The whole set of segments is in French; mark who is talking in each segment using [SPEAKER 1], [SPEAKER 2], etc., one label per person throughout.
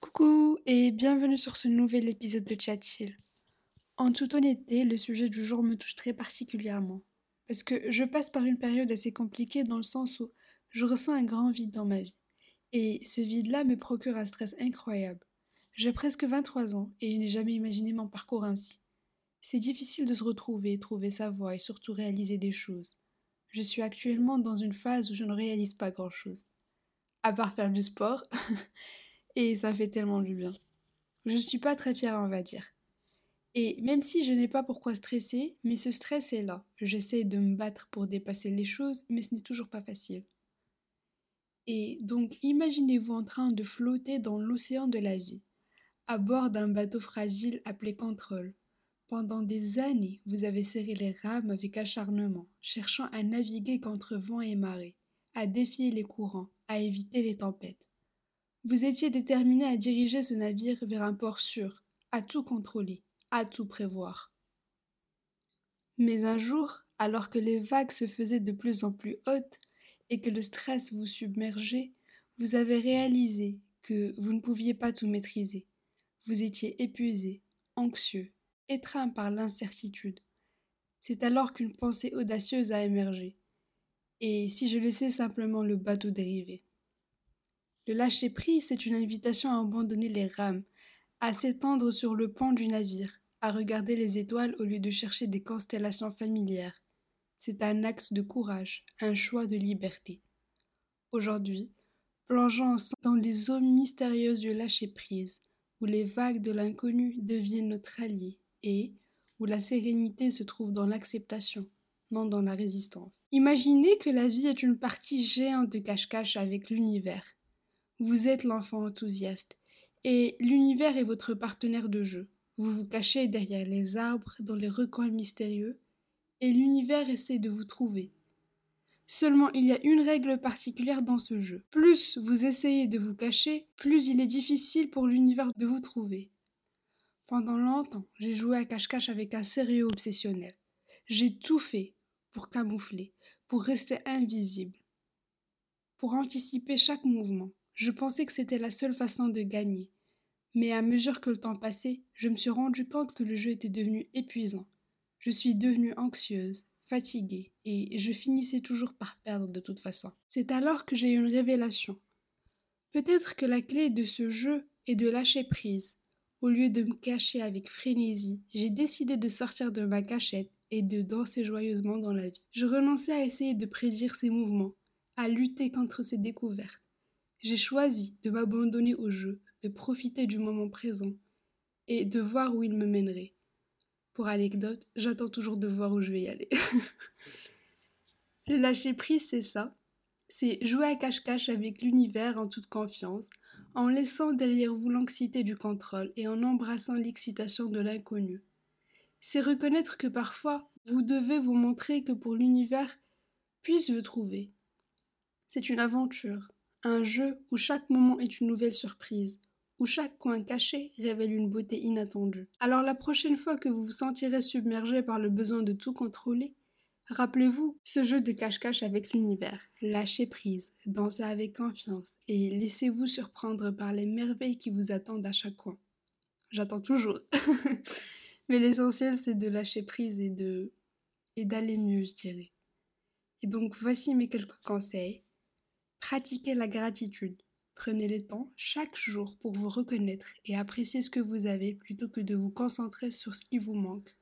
[SPEAKER 1] Coucou et bienvenue sur ce nouvel épisode de Chat Chill. En toute honnêteté, le sujet du jour me touche très particulièrement. Parce que je passe par une période assez compliquée dans le sens où je ressens un grand vide dans ma vie. Et ce vide-là me procure un stress incroyable. J'ai presque 23 ans et je n'ai jamais imaginé mon parcours ainsi. C'est difficile de se retrouver, trouver sa voie et surtout réaliser des choses. Je suis actuellement dans une phase où je ne réalise pas grand-chose. À part faire du sport. et ça fait tellement du bien. Je ne suis pas très fière, on va dire. Et même si je n'ai pas pourquoi stresser, mais ce stress est là. J'essaie de me battre pour dépasser les choses, mais ce n'est toujours pas facile. Et donc imaginez-vous en train de flotter dans l'océan de la vie, à bord d'un bateau fragile appelé contrôle. Pendant des années, vous avez serré les rames avec acharnement, cherchant à naviguer contre vent et marée, à défier les courants, à éviter les tempêtes. Vous étiez déterminé à diriger ce navire vers un port sûr, à tout contrôler, à tout prévoir. Mais un jour, alors que les vagues se faisaient de plus en plus hautes et que le stress vous submergeait, vous avez réalisé que vous ne pouviez pas tout maîtriser. Vous étiez épuisé, anxieux, étreint par l'incertitude. C'est alors qu'une pensée audacieuse a émergé. Et si je laissais simplement le bateau dériver? Le lâcher-prise, c'est une invitation à abandonner les rames, à s'étendre sur le pont du navire, à regarder les étoiles au lieu de chercher des constellations familières. C'est un axe de courage, un choix de liberté. Aujourd'hui, plongeons ensemble dans les eaux mystérieuses du lâcher-prise, où les vagues de l'inconnu deviennent notre allié et où la sérénité se trouve dans l'acceptation, non dans la résistance. Imaginez que la vie est une partie géante de cache-cache avec l'univers. Vous êtes l'enfant enthousiaste, et l'univers est votre partenaire de jeu. Vous vous cachez derrière les arbres dans les recoins mystérieux, et l'univers essaie de vous trouver. Seulement il y a une règle particulière dans ce jeu. Plus vous essayez de vous cacher, plus il est difficile pour l'univers de vous trouver. Pendant longtemps, j'ai joué à cache-cache avec un sérieux obsessionnel. J'ai tout fait pour camoufler, pour rester invisible, pour anticiper chaque mouvement. Je pensais que c'était la seule façon de gagner. Mais à mesure que le temps passait, je me suis rendu compte que le jeu était devenu épuisant. Je suis devenue anxieuse, fatiguée, et je finissais toujours par perdre de toute façon. C'est alors que j'ai eu une révélation. Peut-être que la clé de ce jeu est de lâcher prise. Au lieu de me cacher avec frénésie, j'ai décidé de sortir de ma cachette et de danser joyeusement dans la vie. Je renonçais à essayer de prédire ses mouvements, à lutter contre ses découvertes. J'ai choisi de m'abandonner au jeu, de profiter du moment présent et de voir où il me mènerait. Pour anecdote, j'attends toujours de voir où je vais y aller. Le lâcher prise, c'est ça. C'est jouer à cache-cache avec l'univers en toute confiance, en laissant derrière vous l'anxiété du contrôle et en embrassant l'excitation de l'inconnu. C'est reconnaître que parfois, vous devez vous montrer que pour l'univers puisse vous trouver. C'est une aventure, un jeu où chaque moment est une nouvelle surprise, où chaque coin caché révèle une beauté inattendue. Alors la prochaine fois que vous vous sentirez submergé par le besoin de tout contrôler, rappelez-vous ce jeu de cache-cache avec l'univers. Lâchez prise, dansez avec confiance et laissez-vous surprendre par les merveilles qui vous attendent à chaque coin. J'attends toujours. Mais l'essentiel c'est de lâcher prise et de d'aller mieux, je dirais. Et donc voici mes quelques conseils. Pratiquez la gratitude. Prenez le temps chaque jour pour vous reconnaître et apprécier ce que vous avez plutôt que de vous concentrer sur ce qui vous manque.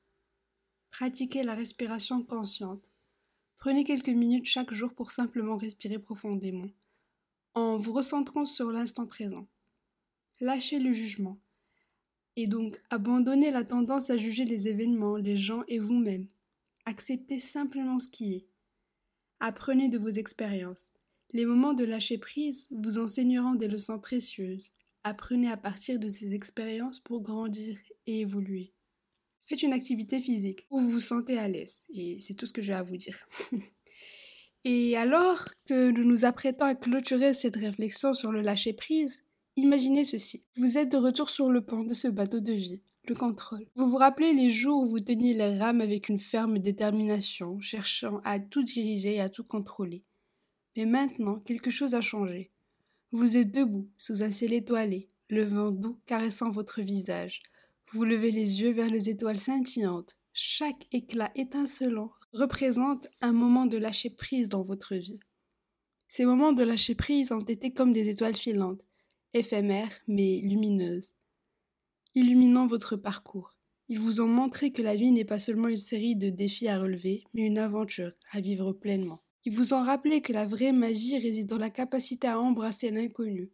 [SPEAKER 1] Pratiquez la respiration consciente. Prenez quelques minutes chaque jour pour simplement respirer profondément, en vous recentrant sur l'instant présent. Lâchez le jugement. Et donc, abandonnez la tendance à juger les événements, les gens et vous-même. Acceptez simplement ce qui est. Apprenez de vos expériences. Les moments de lâcher prise vous enseigneront des leçons précieuses. Apprenez à partir de ces expériences pour grandir et évoluer. Faites une activité physique où vous vous sentez à l'aise. Et c'est tout ce que j'ai à vous dire. et alors que nous nous apprêtons à clôturer cette réflexion sur le lâcher prise, imaginez ceci. Vous êtes de retour sur le pont de ce bateau de vie, le contrôle. Vous vous rappelez les jours où vous teniez les rames avec une ferme détermination, cherchant à tout diriger et à tout contrôler. Mais maintenant, quelque chose a changé. Vous êtes debout, sous un ciel étoilé, le vent doux caressant votre visage. Vous levez les yeux vers les étoiles scintillantes. Chaque éclat étincelant représente un moment de lâcher prise dans votre vie. Ces moments de lâcher prise ont été comme des étoiles filantes, éphémères mais lumineuses illuminant votre parcours. Ils vous ont montré que la vie n'est pas seulement une série de défis à relever, mais une aventure à vivre pleinement. Ils vous ont rappelé que la vraie magie réside dans la capacité à embrasser l'inconnu,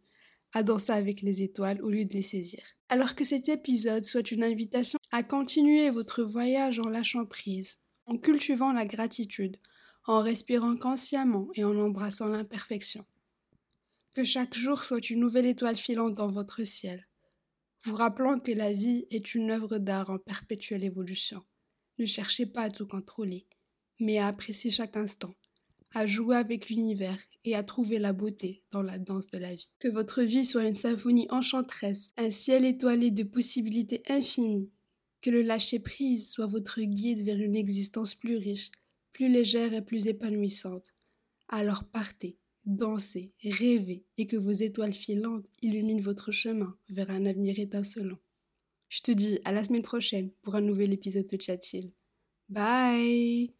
[SPEAKER 1] à danser avec les étoiles au lieu de les saisir. Alors que cet épisode soit une invitation à continuer votre voyage en lâchant prise, en cultivant la gratitude, en respirant consciemment et en embrassant l'imperfection. Que chaque jour soit une nouvelle étoile filante dans votre ciel, vous rappelant que la vie est une œuvre d'art en perpétuelle évolution. Ne cherchez pas à tout contrôler, mais à apprécier chaque instant, à jouer avec l'univers et à trouver la beauté dans la danse de la vie. Que votre vie soit une symphonie enchanteresse, un ciel étoilé de possibilités infinies. Que le lâcher-prise soit votre guide vers une existence plus riche, plus légère et plus épanouissante. Alors partez, dansez, rêvez et que vos étoiles filantes illuminent votre chemin vers un avenir étincelant. Je te dis à la semaine prochaine pour un nouvel épisode de Chat Bye